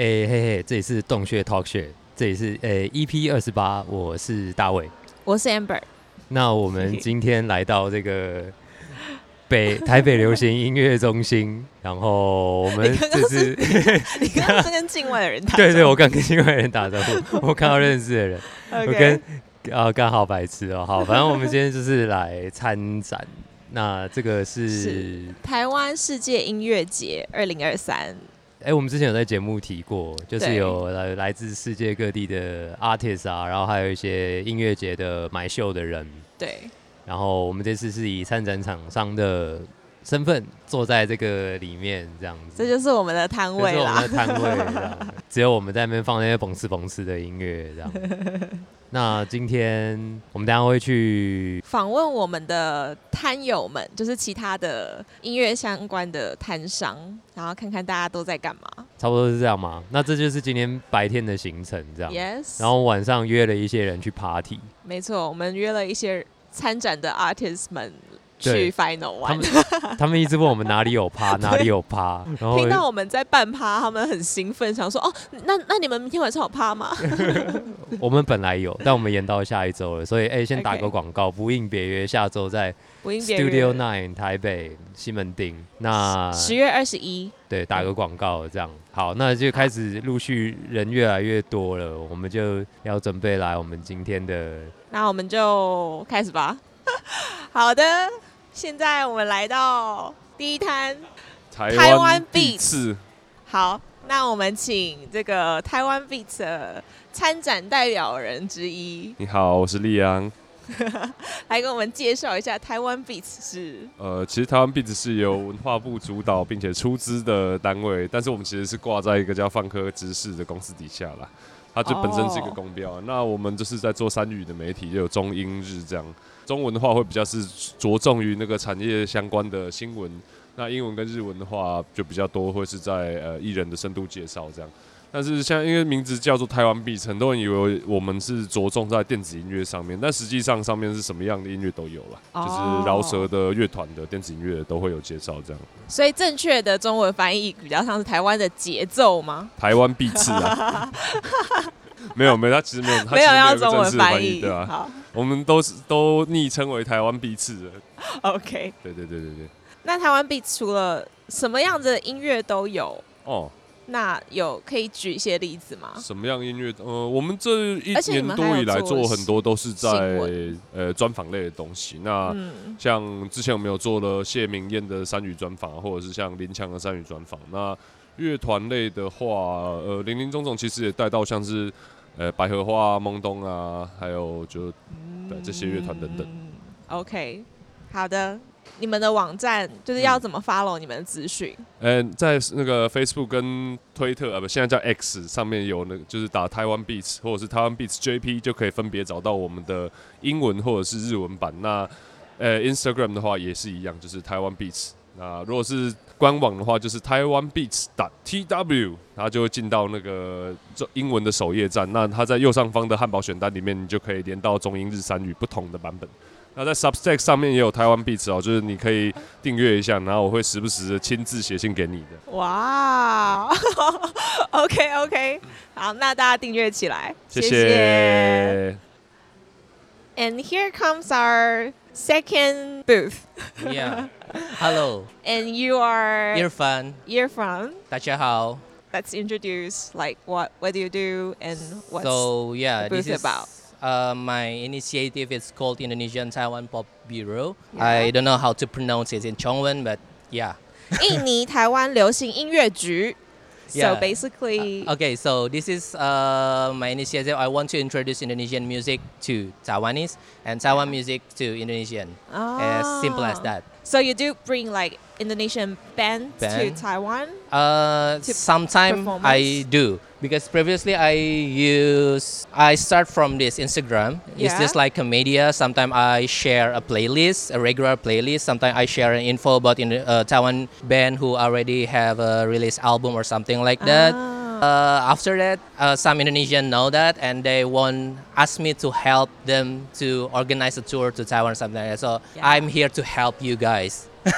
哎嘿嘿，这里是洞穴 Talk Show，，这里是诶 EP 二十八，我是大卫。我是 Amber。那我们今天来到这个北 台北流行音乐中心，然后我们这是 你刚刚是跟境外的人打对对，我刚跟境外人打招呼，我看到认识的人，我跟啊刚好白痴哦，好，反正我们今天就是来参展。那这个是台湾世界音乐节二零二三。哎，我们之前有在节目提过，就是有来来自世界各地的 artist 啊，然后还有一些音乐节的买秀的人。对。然后我们这次是以参展厂商的身份坐在这个里面，这样子。这就是我们的摊位啦。我们的摊位，只有我们在那边放那些蹦哧蹦哧的音乐，这样。那今天我们等下会去访问我们的摊友们，就是其他的音乐相关的摊商，然后看看大家都在干嘛。差不多是这样吗？那这就是今天白天的行程，这样。Yes。然后晚上约了一些人去 party。没错，我们约了一些参展的 artists 们。去 final 玩，他们一直问我们哪里有趴，哪里有趴。然后听到我们在办趴，他们很兴奋，想说哦，那那你们明天晚上有趴吗？我们本来有，但我们延到下一周了，所以哎，先打个广告，不应别约，下周在 Studio Nine 台北西门町。那十月二十一，对，打个广告这样。好，那就开始陆续人越来越多了，我们就要准备来我们今天的。那我们就开始吧。好的。现在我们来到第一摊台湾 Beats。好，那我们请这个台湾 Beats 的参展代表人之一。你好，我是利昂。来给我们介绍一下台湾 Beats 是。呃，其实台湾 Beats 是由文化部主导并且出资的单位，但是我们其实是挂在一个叫放科知识的公司底下啦。它就本身是一个公标。那我们就是在做三语的媒体，就有中英日这样。中文的话会比较是着重于那个产业相关的新闻，那英文跟日文的话就比较多，会是在呃艺人的深度介绍这样。但是像因为名字叫做台湾 B，很多人以为我们是着重在电子音乐上面，但实际上上面是什么样的音乐都有了，就是饶舌的乐团的电子音乐都会有介绍这样。所以正确的中文翻译比较像是台湾的节奏吗？台湾 B 次啊。没有没有，他其实没有，没有要中文翻译，对吧？我们都是都昵称为台湾 B 次的。OK，对对对对对。那台湾 B 除了什么样子的音乐都有哦？那有可以举一些例子吗？什么样音乐？呃，我们这一年多以来做很多都是在呃专访类的东西。那像之前我们有做了谢明燕的三语专访，或者是像林强的三语专访。那乐团类的话，呃，林林总总其实也带到像是，呃，百合花、啊懵东啊，还有就对这些乐团等等。OK，好的，你们的网站就是要怎么 follow 你们的资讯？嗯，在那个 Facebook 跟推特啊，不，现在叫 X 上面有那个，就是打台湾 Beats 或者是台湾 Beats JP 就可以分别找到我们的英文或者是日文版。那呃，Instagram 的话也是一样，就是台湾 Beats。那如果是官网的话，就是台湾 beats 打 T W，它就会进到那个英文的首页站。那它在右上方的汉堡选单里面，你就可以连到中英日三语不同的版本。那在 Substack 上面也有台湾 beats 哦，就是你可以订阅一下，然后我会时不时的亲自写信给你的。哇，OK OK，好，那大家订阅起来，谢谢。And here comes our second booth. Yeah. Hello. And you are Irfan. Irfan. 大家好. Let's introduce like what what do you do and what's so yeah the booth this is, about. Uh, my initiative is called Indonesian Taiwan Pop Bureau. Yeah. I don't know how to pronounce it in Chongwen, but yeah. 印尼台湾流行音乐局 yeah. So basically, uh, okay. So this is uh, my initiative. I want to introduce Indonesian music to Taiwanese and Taiwan music to Indonesian. Oh. As simple as that. So you do bring like Indonesian band, band? to Taiwan? Uh, sometimes I do because previously I use I start from this Instagram. Yeah. It's just like a media. Sometimes I share a playlist, a regular playlist. Sometimes I share an info about in uh, Taiwan band who already have a release album or something like that. Ah. Uh, after that, uh, some Indonesian know that and they want ask me to help them to organize a tour to Taiwan or something like that. So yeah. I'm here to help you guys. okay,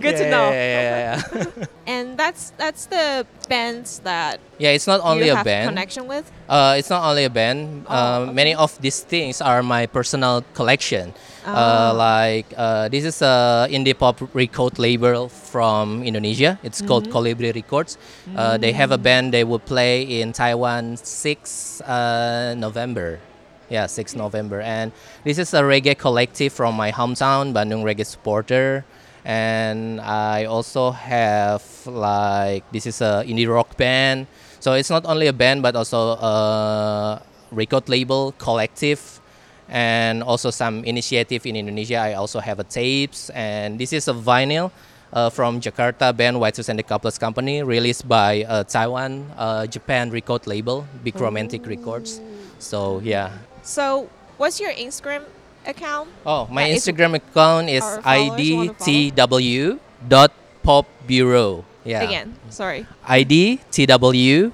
good to know. Yeah, yeah, yeah, yeah. And that's that's the bands that Yeah, it's not only a band. connection with. Uh, it's not only a band. Oh, uh, Many of these things are my personal collection. Uh, like uh, this is a indie pop record label from Indonesia. It's called Mhm. Colibri Records. Uh, they have a band. They will play in Taiwan 6 uh, November. Yeah, 6 November. And this is a reggae collective from my hometown, Bandung Reggae Supporter. And I also have like this is a indie rock band. So it's not only a band but also a record label collective and also some initiative in Indonesia. I also have a tapes and this is a vinyl uh, from Jakarta band White Shoes and the Couplers Company released by uh, Taiwan uh, Japan record label Big Romantic Records. So yeah. So, what's your Instagram account? Oh, my Yeah, Instagram account is our followers wanna idtw.popbureau. Yeah. Again, sorry. idtw.popbureau.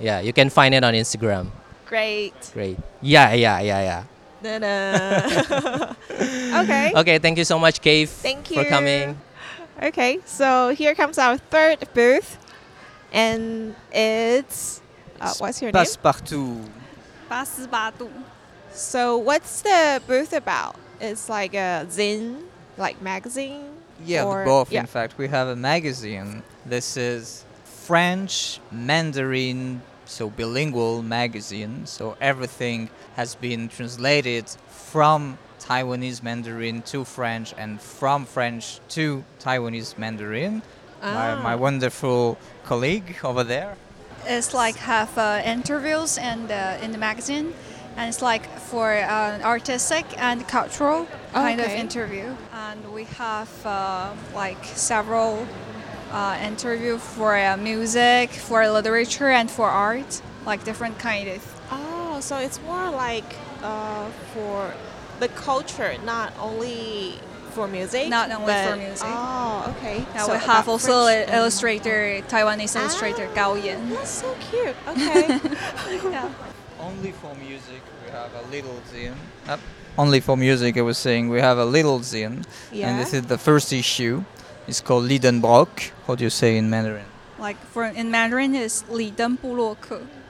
Yeah, you can find it on Instagram. Great. Great. Yeah, yeah, yeah, yeah. Ta-da. okay. Okay, thank you so much, Cave, Thank you for coming. Okay, so here comes our third booth, and it's uh, what's your name? Passepartout. Passepartout. So what's the booth about? It's like a zine, like magazine. Yeah, or- both. yeah. In fact, we have a magazine. This is French, Mandarin, so bilingual magazine. So everything has been translated from Taiwanese Mandarin to French and from French to Taiwanese Mandarin. My, my Ah. wonderful colleague over there. It's like have uh, interviews and uh, in the magazine, and it's like for uh, artistic and cultural kind of Okay. interview. And we have uh, like several uh, interview for uh, music, for literature, and for art, like different kind of. Oh, so it's more like uh, for the culture, not only for music. Not only for music. Oh, okay. Yeah, So we have also French a and- illustrator, Taiwanese illustrator Ah, Gao Yan. That's so cute. Okay. Yeah. Only for music, we have a little zine. Uh, only for music, I was saying, we have a little zine. yeah. And this is the first issue. It's called Lidenbrock. How do you say in Mandarin? Like for in Mandarin is Liden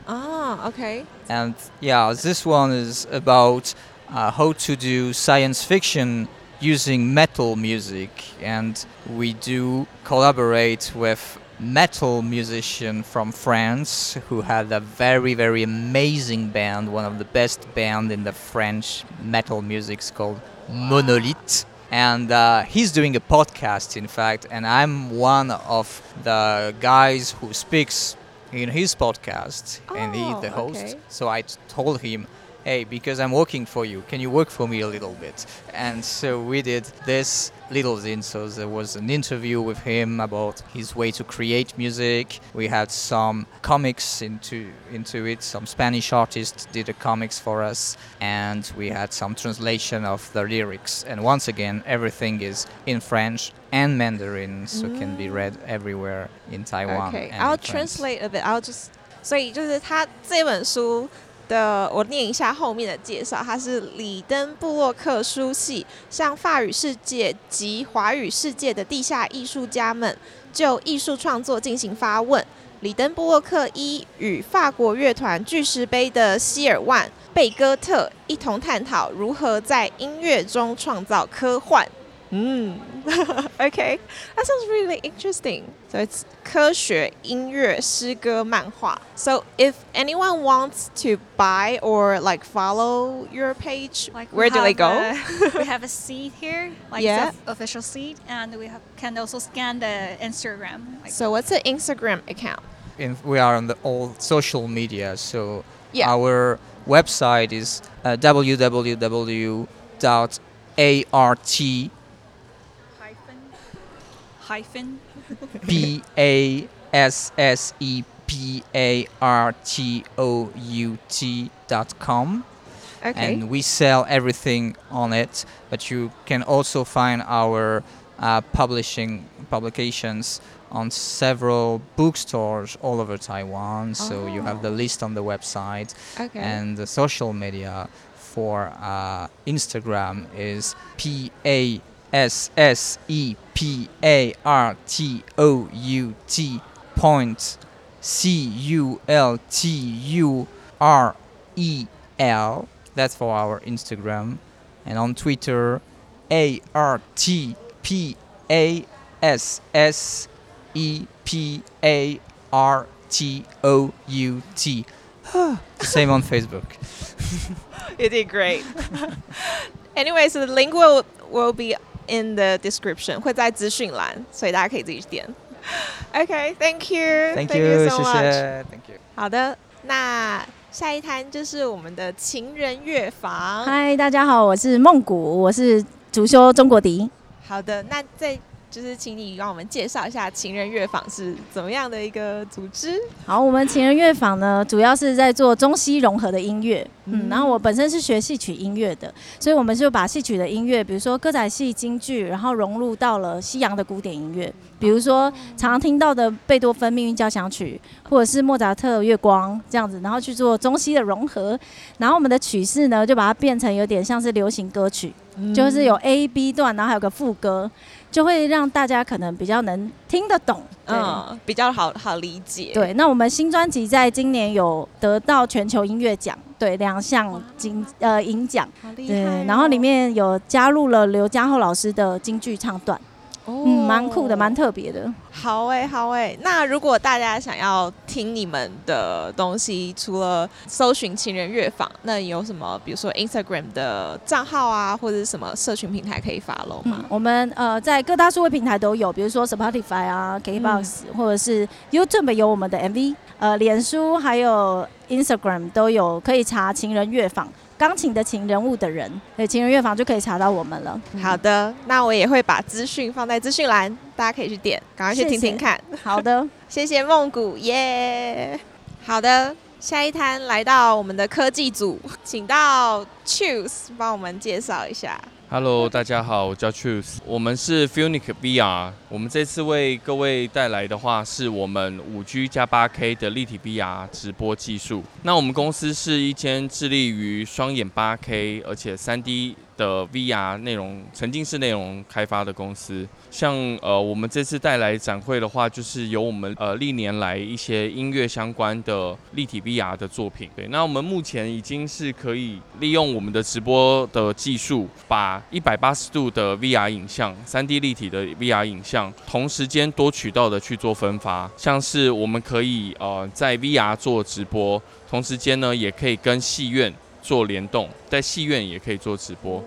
Ah, okay. And yeah, this one is about uh, how to do science fiction using metal music, and we do collaborate with metal musician from France who had a very very amazing band, one of the best band in the French metal music called Monolith and uh, he's doing a podcast in fact and i'm one of the guys who speaks in his podcast and he's the Oh, host okay. so I told him hey because i'm working for you can you work for me a little bit and so we did this little zine so there was an interview with him about his way to create music we had some comics into into it some spanish artists did the comics for us and we had some translation of the lyrics and once again everything is in french and mandarin so can be read everywhere in taiwan Okay, and I'll in France. translate a bit. I'll just，所以就是他这本书 的，我念一下后面的介绍。它是里登布洛克书系向法语世界及华语世界的地下艺术家们就艺术创作进行发问。里登布洛克一与法国乐团巨石碑的希尔万贝戈特一同探讨如何在音乐中创造科幻。嗯，OK，that sounds really interesting. So it's 科学、音乐、诗歌、漫画. So if anyone wants to buy or like follow your page, Like where we do they have go? a- we have a seed here, like Yeah. the official seed, and we have, can also scan the Instagram. Like, so what's the Instagram account? in, we are on the all social media so Yeah. our website is uh, www.art hyphen, hyphen, p a s s e p a r t o u t dot com Okay. and we sell everything on it but you can also find our uh, publishing publications on several bookstores all over Taiwan so you have the Oh. list on the website okay. and the social media for uh, Instagram is P A S S E P A R T O U T point C U L T U R E L. That's for our Instagram. And on Twitter, A R T P A S S E P A R T O U T. Same on Facebook. you did great. anyway, so the link will will be in the description，会在资讯栏，所以大家可以自己点。OK，Thank you，Thank you so much。Thank you。好的，那下一摊就是我们的情人乐房。嗨，大家好，我是梦谷，我是主修中国笛。好的，那在就是请你让我们介绍一下情人乐坊是怎么样的一个组织。好，我们情人乐坊呢，主要是在做中西融合的音乐。嗯，然后我本身是学戏曲音乐的，所以我们就把戏曲的音乐，比如说歌仔戏、京剧，然后融入到了西洋的古典音乐，比如说常常听到的贝多芬命运交响曲，或者是莫扎特月光这样子，然后去做中西的融合。然后我们的曲式呢，就把它变成有点像是流行歌曲，就是有 A、B 段，然后还有个副歌。就会让大家可能比较能听得懂，嗯，比较好好理解。对，那我们新专辑在今年有得到全球音乐奖，对，两项金呃银奖，对，然后里面有加入了刘嘉厚老师的京剧唱段。嗯，蛮酷的，蛮特别的。好诶，好诶。那如果大家想要听你们的东西，除了搜寻情人乐坊，那有什么，比如说 Instagram 的账号啊，或者是什么社群平台可以发喽吗？我们呃在各大数位平台都有，比如说 Spotify 啊，KBox，或者是 YouTube 有我们的 MV，呃，脸书还有 Instagram 都有，可以查情人乐坊。钢琴的琴人物的人，对情人乐坊就可以查到我们了。好的，那我也会把资讯放在资讯栏，大家可以去点，赶快去听听看。好的，谢谢梦谷耶。好的，下一摊来到我们的科技组，请到 Choose 帮我们介绍一下。Hello，大家好，我叫 Truth，我们是 Funic VR，我们这次为各位带来的话是我们五 G 加八 K 的立体 VR 直播技术。那我们公司是一间致力于双眼八 K，而且三 D。的 VR 内容沉浸式内容开发的公司，像呃我们这次带来展会的话，就是有我们呃历年来一些音乐相关的立体 VR 的作品。对，那我们目前已经是可以利用我们的直播的技术，把一百八十度的 VR 影像、三 D 立体的 VR 影像，同时间多渠道的去做分发。像是我们可以呃在 VR 做直播，同时间呢也可以跟戏院。做联动，在戏院也可以做直播。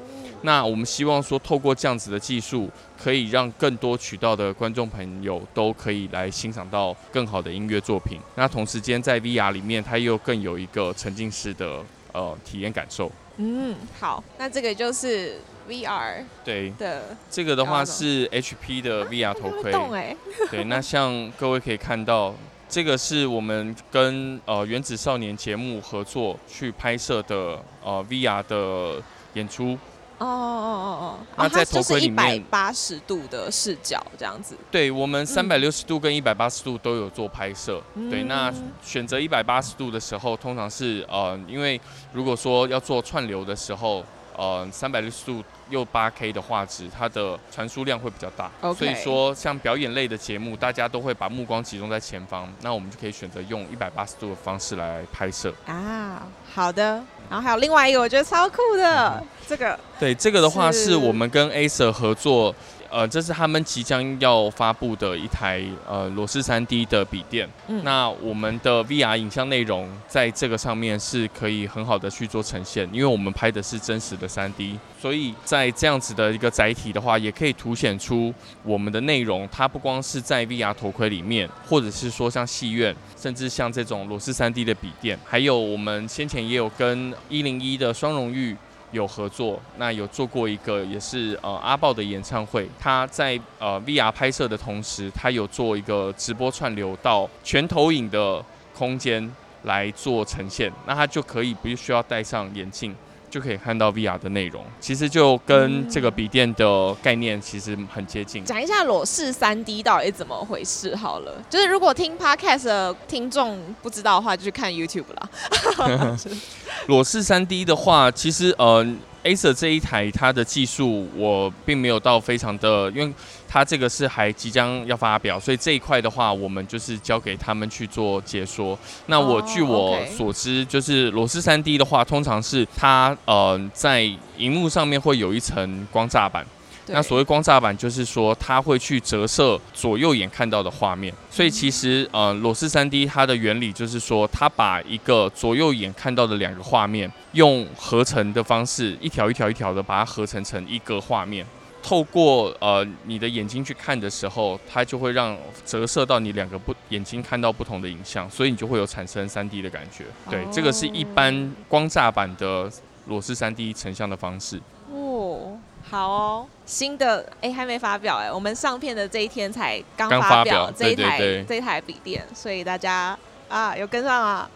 那我们希望说，透过这样子的技术，可以让更多渠道的观众朋友都可以来欣赏到更好的音乐作品。那同时间在 VR 里面，它又更有一个沉浸式的呃体验感受。嗯，好，那这个就是 VR 对的，这个的话是 HP 的 VR 头盔。动哎，对，那像各位可以看到。这个是我们跟呃原子少年节目合作去拍摄的呃 VR 的演出。哦哦哦哦，那在头盔里面，一百八十度的视角这样子。对，我们三百六十度跟一百八十度都有做拍摄。对，那选择一百八十度的时候，通常是呃，因为如果说要做串流的时候。呃，三百六十度又八 K 的画质，它的传输量会比较大，所以说像表演类的节目，大家都会把目光集中在前方，那我们就可以选择用一百八十度的方式来拍摄。啊，好的。然后还有另外一个，我觉得超酷的，这个。对，这个的话是我们跟 Acer 合作。呃，这是他们即将要发布的一台呃裸视三 D 的笔电。嗯，那我们的 VR 影像内容在这个上面是可以很好的去做呈现，因为我们拍的是真实的三 D，所以在这样子的一个载体的话，也可以凸显出我们的内容。它不光是在 VR 头盔里面，或者是说像戏院，甚至像这种裸视三 D 的笔电，还有我们先前也有跟一零一的双荣誉。有合作，那有做过一个也是呃阿豹的演唱会，他在呃 VR 拍摄的同时，他有做一个直播串流到全投影的空间来做呈现，那他就可以不需要戴上眼镜，就可以看到 VR 的内容。其实就跟这个笔电的概念其实很接近。讲一下裸视三 D 到底怎么回事好了，就是如果听 Podcast 的听众不知道的话，就去看 YouTube 啦。裸视三 D 的话，其实呃。Acer 这一台它的技术我并没有到非常的，因为它这个是还即将要发表，所以这一块的话，我们就是交给他们去做解说。那我据我所知，就是裸视三 D 的话，通常是它呃在荧幕上面会有一层光栅板。那所谓光栅板，就是说它会去折射左右眼看到的画面。所以其实呃裸视三 D 它的原理就是说，它把一个左右眼看到的两个画面。用合成的方式，一条一条一条的把它合成成一个画面。透过呃你的眼睛去看的时候，它就会让折射到你两个不眼睛看到不同的影像，所以你就会有产生三 D 的感觉。对，这个是一般光栅版的裸视三 D 成像的方式。哦，好哦，新的哎还没发表哎，我们上片的这一天才刚发表这一台这一台笔电，所以大家。啊，有跟上啊！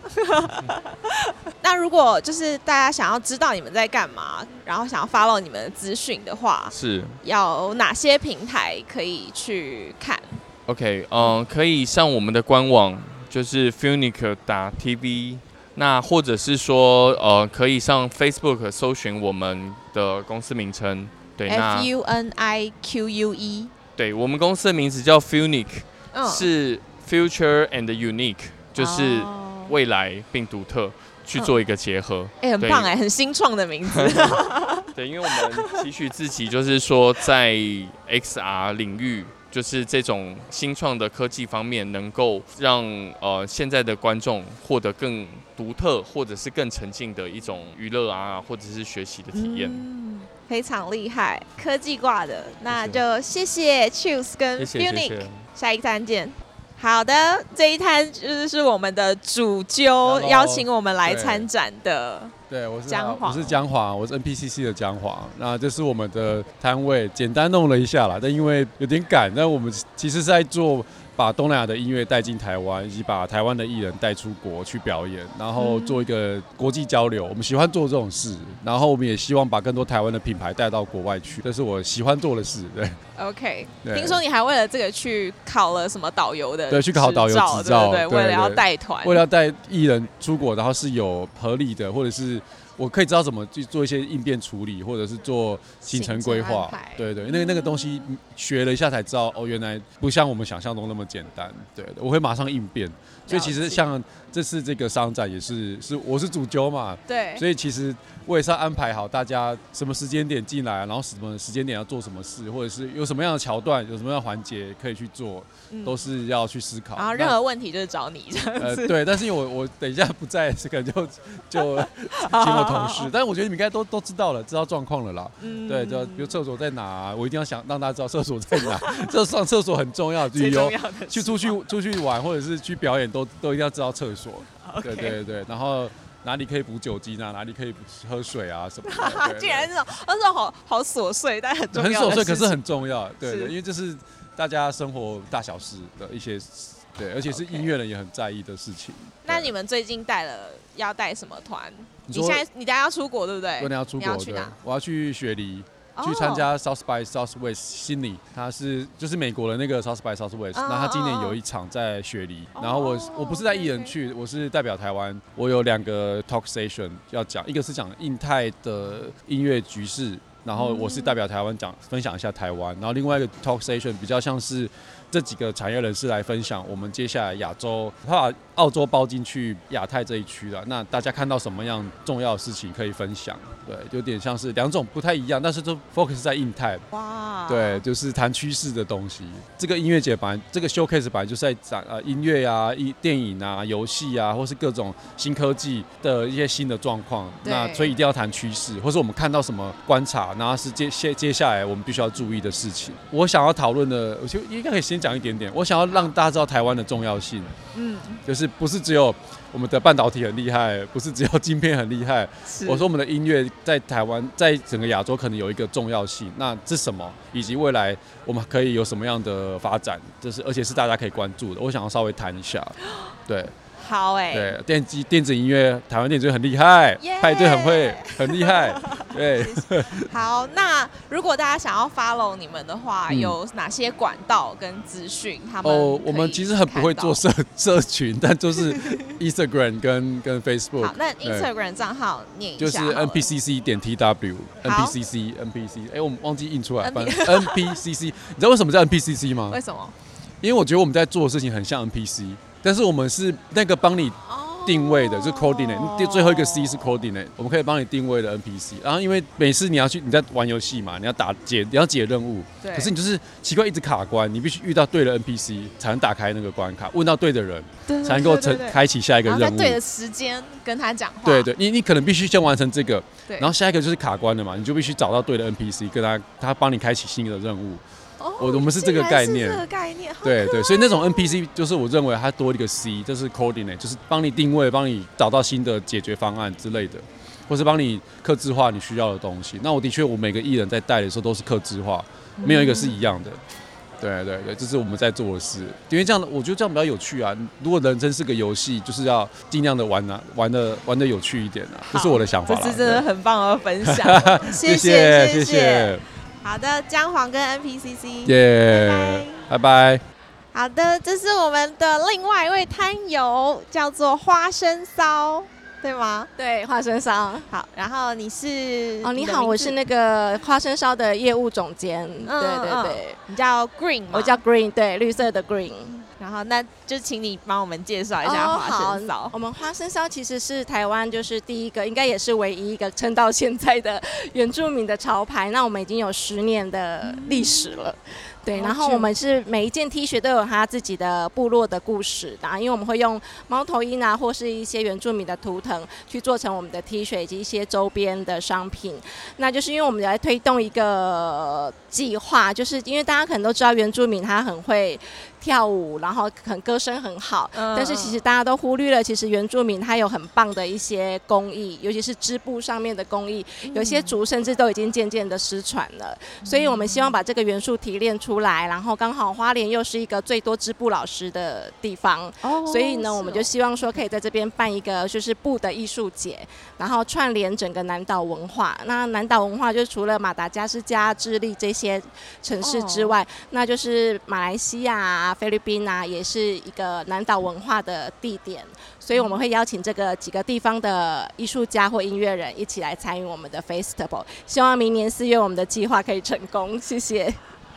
那如果就是大家想要知道你们在干嘛，然后想要 follow 你们的资讯的话，是要哪些平台可以去看？OK，嗯，可以上我们的官网，就是 Funic 打 TV，那或者是说，呃，可以上 Facebook 搜寻我们的公司名称，对，F U N I Q U E，对我们公司的名字叫 Funic，是 Future and Unique。就是未来并独特去做一个结合，哎，很棒哎，很新创的名字。对，因为我们期许自己就是说，在 XR 领域，就是这种新创的科技方面，能够让呃现在的观众获得更独特或者是更沉浸的一种娱乐啊，或者是学习的体验。嗯，非常厉害，科技挂的，那就谢谢 Choose 跟 Unique，下一站见。好的，这一摊就是我们的主揪邀请我们来参展的。对，我是江华，我是江华，我是 NPCC 的江华。那这是我们的摊位，简单弄了一下啦，但因为有点赶，但我们其实是在做。把东南亚的音乐带进台湾，以及把台湾的艺人带出国去表演，然后做一个国际交流。我们喜欢做这种事，然后我们也希望把更多台湾的品牌带到国外去。这是我喜欢做的事。对，OK。听说你还为了这个去考了什么导游的？对，去考导游执照。对，为了要带团，为了要带艺人出国，然后是有合理的，或者是。我可以知道怎么去做一些应变处理，或者是做行程规划。对对，那个那个东西学了一下才知道，哦，原来不像我们想象中那么简单。对，我会马上应变。所以其实像这次这个商展也是，是我是主角嘛。对。所以其实我也是要安排好大家什么时间点进来，然后什么时间点要做什么事，或者是有什么样的桥段，有什么样的环节可以去做。都是要去思考，然后任何问题就是找你这样子。呃，对，但是因为我我等一下不在，这个就就请我同事。但是我觉得你们应该都都知道了，知道状况了啦。嗯。对，就比如厕所在哪，我一定要想让大家知道厕所在哪。这上厕所很重要，旅游去出去出去玩或者是去表演，都都一定要知道厕所。对对对，然后哪里可以补酒精啊？哪里可以喝水啊？什么？竟然这种，那种好好琐碎，但很重要。很琐碎，可是很重要。对对，因为这是。大家生活大小事的一些，对，而且是音乐人也很在意的事情。那你们最近带了要带什么团？你现在你等下要出国对不对？我要出国，去哪？我要去雪梨，去参加 South by Southwest 悉尼，他是就是美国的那个 South by Southwest。那他今年有一场在雪梨，然后我我不是带艺人去，我是代表台湾，我有两个 talk station 要讲，一个是讲印太的音乐局势。然后我是代表台湾讲分享一下台湾，然后另外一个 talk station 比较像是这几个产业人士来分享我们接下来亚洲，把澳洲包进去亚太这一区了。那大家看到什么样重要的事情可以分享？对，有点像是两种不太一样，但是都 focus 在印太。哇，对，就是谈趋势的东西。这个音乐节本来这个 showcase 本来就是在展呃音乐啊、一电影啊、游戏啊，或是各种新科技的一些新的状况。那所以一定要谈趋势，或是我们看到什么观察。然后是接接接下来我们必须要注意的事情。我想要讨论的，我就应该可以先讲一点点。我想要让大家知道台湾的重要性，嗯，就是不是只有我们的半导体很厉害，不是只有晶片很厉害。我说我们的音乐在台湾，在整个亚洲可能有一个重要性。那这什么？以及未来我们可以有什么样的发展？就是而且是大家可以关注的。我想要稍微谈一下，对。好哎，对，电机电子音乐，台湾电子乐很厉害，派对很会，很厉害。对，好，那如果大家想要 follow 你们的话，有哪些管道跟资讯？他们哦，我们其实很不会做社 社群，但就是 Instagram 跟跟 Facebook。好，那 Instagram 账号念一下，就是 NPCC 点 TW，NPCC NPC，哎，我们忘记印出来，NPCC，你知道为什么叫 NPCC 吗？为什么？因为我觉得我们在做的事情很像 NPC，但是我们是那个帮你。定位的，就是 coordinate，第最后一个 C 是 coordinate，我们可以帮你定位的 NPC。然后因为每次你要去你在玩游戏嘛，你要打解你要解任务，对。可是你就是奇怪一直卡关，你必须遇到对的 NPC 才能打开那个关卡，问到对的人，才能够成开启下一个任务。对的时间跟他讲话。对对，你你可能必须先完成这个，然后下一个就是卡关了嘛，你就必须找到对的 NPC，跟他他帮你开启新的任务。我我们是这个概念，这个概念，对对，所以那种 NPC 就是我认为它多一个 C，就是 coordinate，就是帮你定位，帮你找到新的解决方案之类的，或是帮你克制化你需要的东西。那我的确，我每个艺人在带的时候都是克制化，没有一个是一样的。对对对，这是我们在做的事，因为这样的我觉得这样比较有趣啊。如果人生是个游戏，就是要尽量的玩啊，玩的玩的有趣一点啊，这是我的想法。这是真的很棒的分享，谢谢谢谢。好的，姜黄跟 NPCC，耶，拜拜。好的，这是我们的另外一位摊友，叫做花生骚，对吗？对，花生烧。好，然后你是？哦，你好，我是那个花生烧的业务总监。对对对，你叫 Green，我叫 Green，对，绿色的 Green。然后，那就请你帮我们介绍一下花生烧。我们花生烧其实是台湾就是第一个，应该也是唯一一个撑到现在的原住民的潮牌。那我们已经有十年的历史了。对，然后我们是每一件 T 恤都有它自己的部落的故事然后，因为我们会用猫头鹰啊，或是一些原住民的图腾去做成我们的 T 恤以及一些周边的商品。那就是因为我们来推动一个计划，就是因为大家可能都知道原住民他很会。跳舞，然后很歌声很好，但是其实大家都忽略了，其实原住民他有很棒的一些工艺，尤其是织布上面的工艺，有些族甚至都已经渐渐的失传了。所以我们希望把这个元素提炼出来，然后刚好花莲又是一个最多织布老师的地方，所以呢，我们就希望说可以在这边办一个就是布的艺术节，然后串联整个南岛文化。那南岛文化就除了马达加斯加、智利这些城市之外，那就是马来西亚。菲律宾啊，也是一个南岛文化的地点，所以我们会邀请这个几个地方的艺术家或音乐人一起来参与我们的 festival。希望明年四月我们的计划可以成功，谢谢。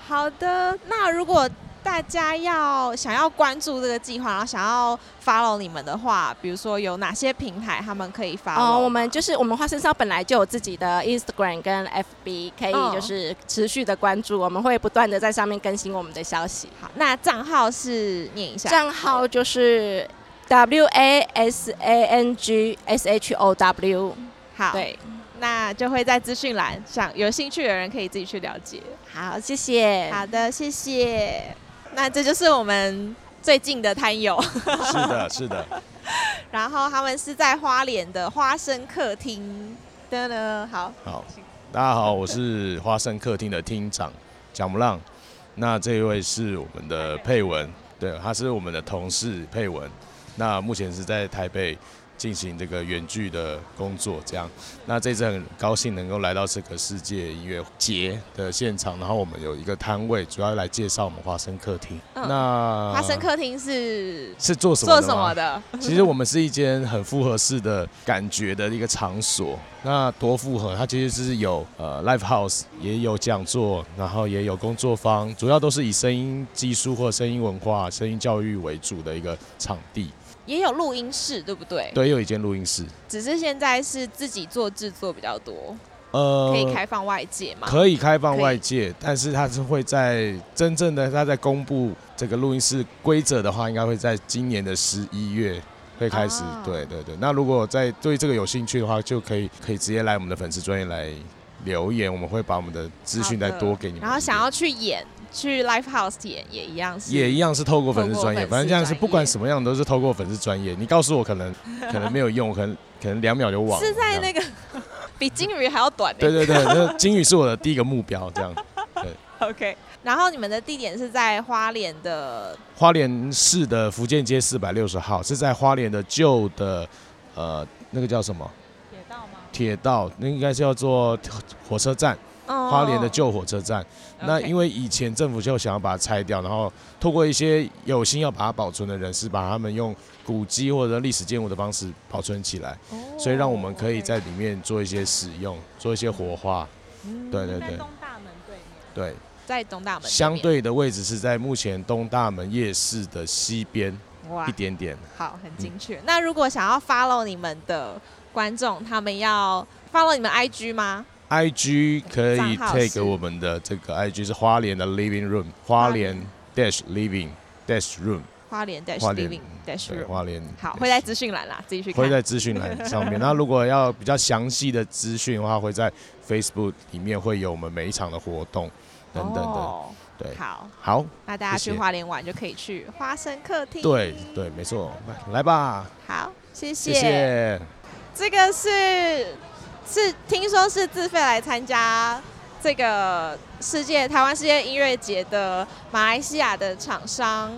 好的，那如果。大家要想要关注这个计划，然后想要 follow 你们的话，比如说有哪些平台他们可以 follow？哦，我们就是我们花生烧本来就有自己的 Instagram 跟 FB，可以就是持续的关注，我们会不断的在上面更新我们的消息。好，那账号是念一下，账号就是 W A S A N G S H O W。好，对，那就会在资讯栏，想有兴趣的人可以自己去了解。好，谢谢。好的，谢谢。那这就是我们最近的摊友，是的，是的。然后他们是在花莲的花生客厅的呢。好，好，大家好，我是花生客厅的厅长蒋木浪。那这一位是我们的佩文，对，他是我们的同事佩文。那目前是在台北。进行这个远距的工作，这样。那这次很高兴能够来到这个世界音乐节的现场，然后我们有一个摊位，主要来介绍我们花生客厅。那花生客厅是是做什么做什么的？其实我们是一间很复合式的感觉的一个场所。那多复合，它其实是有呃 live house，也有讲座，然后也有工作坊，主要都是以声音技术或声音文化、声音教育为主的一个场地。也有录音室，对不对？对，有一间录音室。只是现在是自己做制作比较多，呃，可以开放外界吗？可以开放外界，但是它是会在真正的它在公布这个录音室规则的话，应该会在今年的十一月会开始。对对对。那如果在对这个有兴趣的话，就可以可以直接来我们的粉丝专业来留言，我们会把我们的资讯再多给你们。然后想要去演。去 live house 演也一样是，也一样是透过粉丝专业，反正这样是不管什么样都是透过粉丝专业。你告诉我可能 可能没有用，可能可能两秒就忘了。是在那个 比金鱼还要短。对对对，那 金鱼是我的第一个目标，这样。对。OK，然后你们的地点是在花莲的花莲市的福建街四百六十号，是在花莲的旧的呃那个叫什么？铁道吗？铁道，那应该是叫做火车站。花莲的旧火车站，那因为以前政府就想要把它拆掉，然后透过一些有心要把它保存的人士，把他们用古迹或者历史建物的方式保存起来，所以让我们可以在里面做一些使用，做一些活化。对对对。东大门对面。对，在东大门。相对的位置是在目前东大门夜市的西边一点点。好，很精确。那如果想要 follow 你们的观众，他们要 follow 你们 IG 吗？I G 可以 take 我们的这个 I G 是花莲的 living room，花莲 dash living dash room，花莲 dash living dash room，花莲好会在资讯栏啦，自己去看。会在资讯栏上面。那如果要比较详细的资讯的话，会在 Facebook 里面会有我们每一场的活动等等的。对，好，好，那大家去花莲玩就可以去花生客厅。对对，没错，来吧。好，谢谢。谢谢。这个是。是听说是自费来参加这个世界台湾世界音乐节的马来西亚的厂商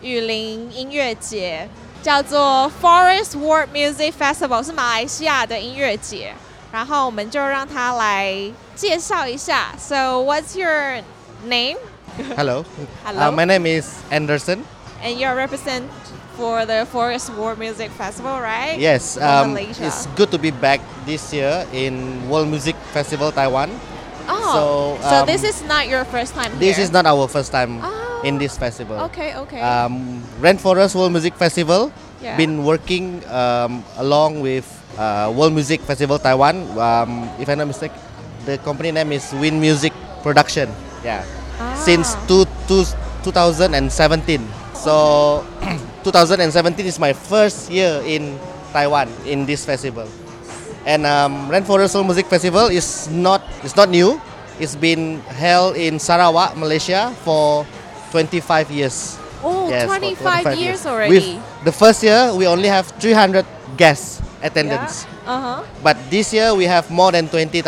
雨林音乐节，叫做 Forest World Music Festival，是马来西亚的音乐节。然后我们就让他来介绍一下。So what's your name? Hello. Hello. My name is Anderson. And you're represent for the Forest World Music Festival, right? Yes, um, it's good to be back this year in World Music Festival Taiwan. Oh, so, um, so this is not your first time This is not our first time oh, in this festival. Okay, okay. Um, Rainforest World Music Festival, yeah. been working um, along with uh, World Music Festival Taiwan. Um, if I'm not mistaken, the company name is Win Music Production. Yeah, ah. since two, two, 2017. So 2017 is my first year in Taiwan in this festival. And um, Rainforest Soul Music Festival is not it's not new. It's been held in Sarawak, Malaysia for 25 years. Oh, yes, 25, 25 years, years already. With the first year, we only have 300 guests attendance. Yeah. Uh-huh. But this year, we have more than 20,000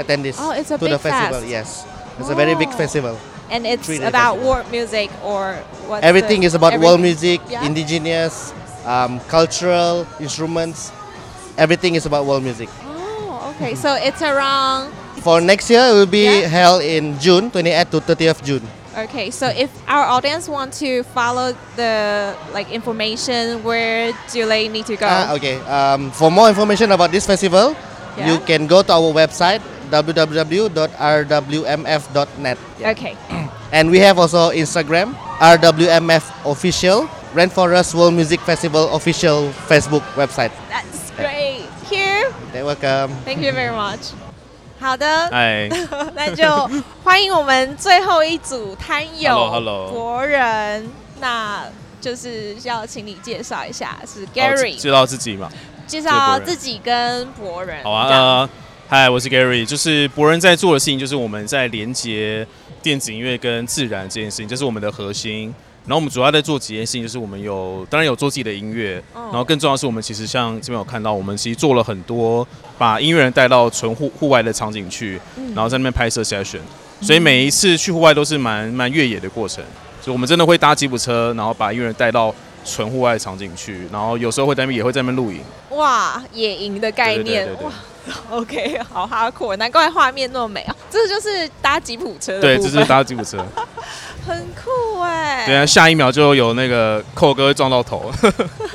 attendees oh, it's a to big the festival. Fest. Yes, it's oh. a very big oh. festival and it's about world music or what? Everything is about world music, yeah? indigenous, um, cultural instruments. Everything is about world music. Oh, okay. So it's around. For next year, it will be yeah? held in June, 28th to 30th June. Okay, so if our audience want to follow the like information, where do they need to go? Uh, okay, um, for more information about this festival, yeah? you can go to our website www.rwmf.net. Okay. and we have also Instagram, RWMF official, Rainforest World Music Festival official Facebook website. That's great. Here. You're welcome. Thank you very much. 好的，哎，那就欢迎我们最后一组摊友博人，那就是要请你介绍一下，是 Gary，介绍自己嘛？介绍自己跟博人。好啊， 嗨，我是 Gary，就是博人在做的事情，就是我们在连接电子音乐跟自然这件事情，这是我们的核心。然后我们主要在做几件事情，就是我们有当然有做自己的音乐，然后更重要的是，我们其实像这边有看到，我们其实做了很多把音乐人带到纯户户外的场景去，然后在那边拍摄 session。所以每一次去户外都是蛮蛮越野的过程，所以我们真的会搭吉普车，然后把音乐人带到纯户外的场景去，然后有时候会在那边也会在那边露营。哇，野营的概念哇！OK，好哈酷，难怪画面那么美啊！这就是搭吉普车，对，这是搭吉普车，很酷哎。对啊，下一秒就有那个寇哥撞到头。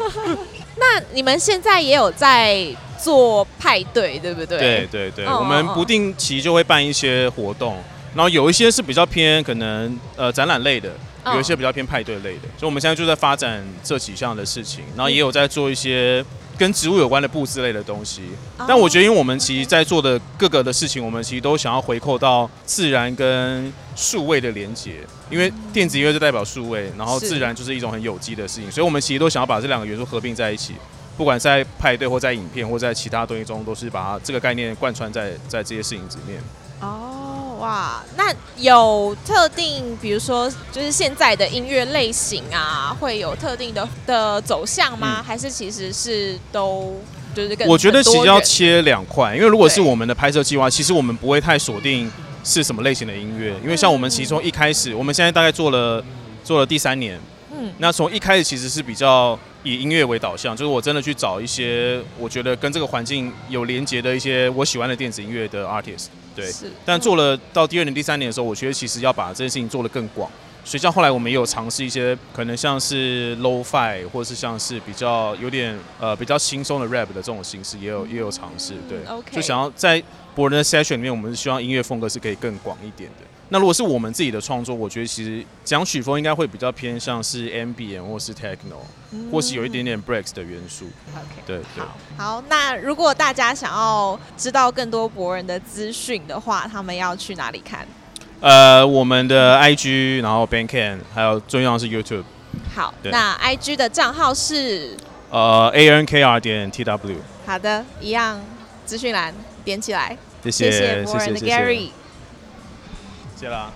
那你们现在也有在做派对，对不对？对对对，我们不定期就会办一些活动，然后有一些是比较偏可能呃展览类的，有一些比较偏派对类的，所以我们现在就在发展这几项的事情，然后也有在做一些。跟植物有关的布置类的东西，但我觉得，因为我们其实在做的各个的事情，我们其实都想要回扣到自然跟数位的连接，因为电子音乐就代表数位，然后自然就是一种很有机的事情，所以我们其实都想要把这两个元素合并在一起，不管在派对或在影片或在其他东西中，都是把这个概念贯穿在在这些事情里面。哦。哇，那有特定，比如说，就是现在的音乐类型啊，会有特定的的走向吗？还是其实是都就是？我觉得其实要切两块，因为如果是我们的拍摄计划，其实我们不会太锁定是什么类型的音乐，因为像我们其中一开始，我们现在大概做了做了第三年，嗯，那从一开始其实是比较以音乐为导向，就是我真的去找一些我觉得跟这个环境有连接的一些我喜欢的电子音乐的 artist，对，但做了到第二年、第三年的时候，我觉得其实要把这件事情做得更广。所以像后来我们也有尝试一些可能像是 low fi，或者是像是比较有点呃比较轻松的 rap 的这种形式，也有也有尝试，对，O K 就想要在博人的 session 里面，我们是希望音乐风格是可以更广一点的。那如果是我们自己的创作，我觉得其实讲曲风应该会比较偏向是 ambient 或是 techno，或是有一点点 breaks 的元素。OK，对对。好，那如果大家想要知道更多博人的资讯的话，他们要去哪里看？呃，我们的 IG，然后 Bandcamp，还有重要是 YouTube。好，那 IG 的账号是呃 ANKR 点 TW。好的，一样资讯栏点起来。谢谢谢谢 Gary。谢啦。